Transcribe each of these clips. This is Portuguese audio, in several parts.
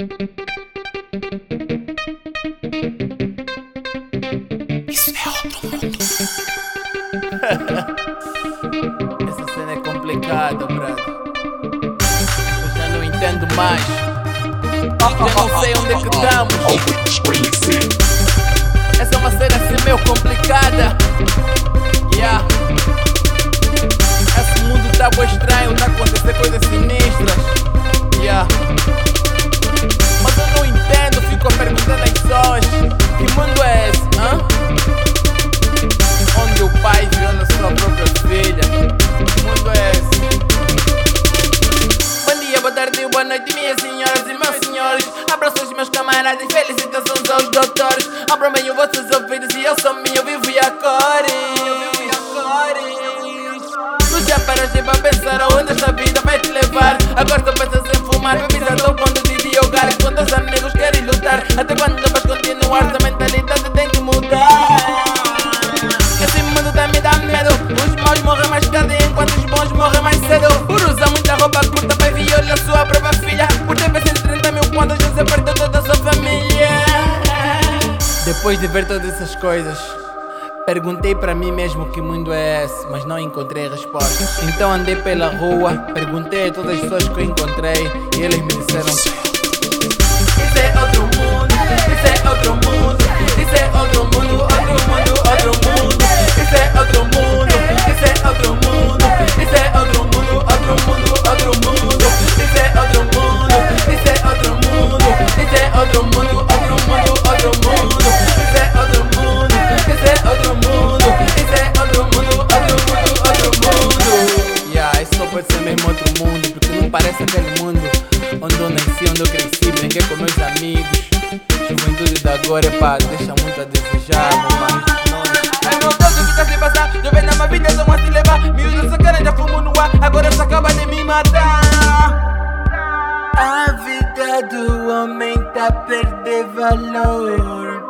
Isso é outro mundo. Essa cena é complicada, brother. Eu já não entendo mais. Já não sei onde é que estamos. Essa é uma cena assim meio complicada. Paraste pra pensar aonde esta vida vai te levar. Agora só pensas em fumar, bebida ao ponto de diogar. Com teus amigos querem lutar. Até quando vais continuar? Essa mentalidade tem que mudar. Esse mundo tá me dá medo. Os maus morrem mais tarde enquanto os bons morrem mais cedo. Por usar muita roupa curta, pai viola sua própria filha. Por ter vencido 30 mil contas, se perdeu toda a sua família. Depois de ver todas essas coisas, perguntei para mim mesmo que mundo é esse, mas não encontrei respostas. Então andei pela rua, perguntei a todas as pessoas que eu encontrei e eles me disseram: amigos. Juventude da agora, pá, deixa muito a desejar, meu mano. Deus, o que tá se passar? Jovem na minha vida, só uma se levar. Miúdo sacana, já fumo no ar, agora só acaba de me matar. A vida do homem tá a perder valor.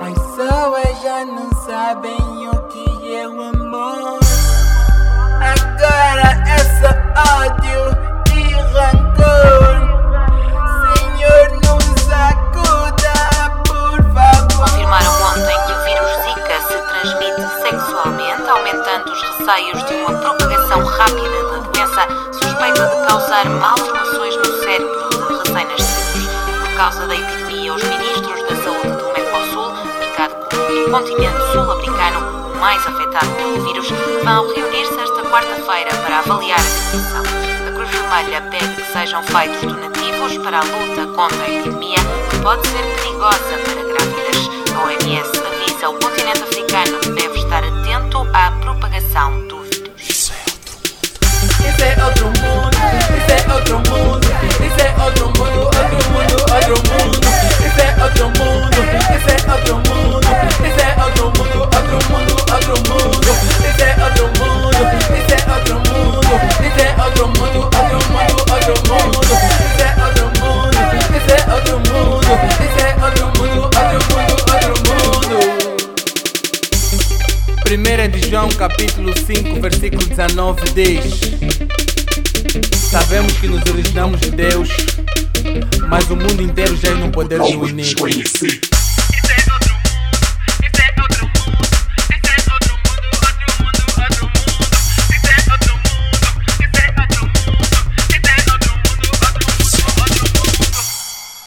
As pessoas já não sabem o que é o amor. Receios de uma propagação rápida da doença suspeita de causar malformações no cérebro de recém-nascidos. Por causa da epidemia, os ministros da saúde do Mercosul, indicado como do continente sul-africano, o mais afetado pelo vírus, vão reunir-se esta quarta-feira para avaliar a situação. A Cruz Vermelha pede que sejam feitos donativos para a luta contra a epidemia, que pode ser perigosa para grávidas. Capítulo 5, versículo 19 diz Sabemos que nos originamos de Deus, mas o mundo inteiro já é no poder do inimigo.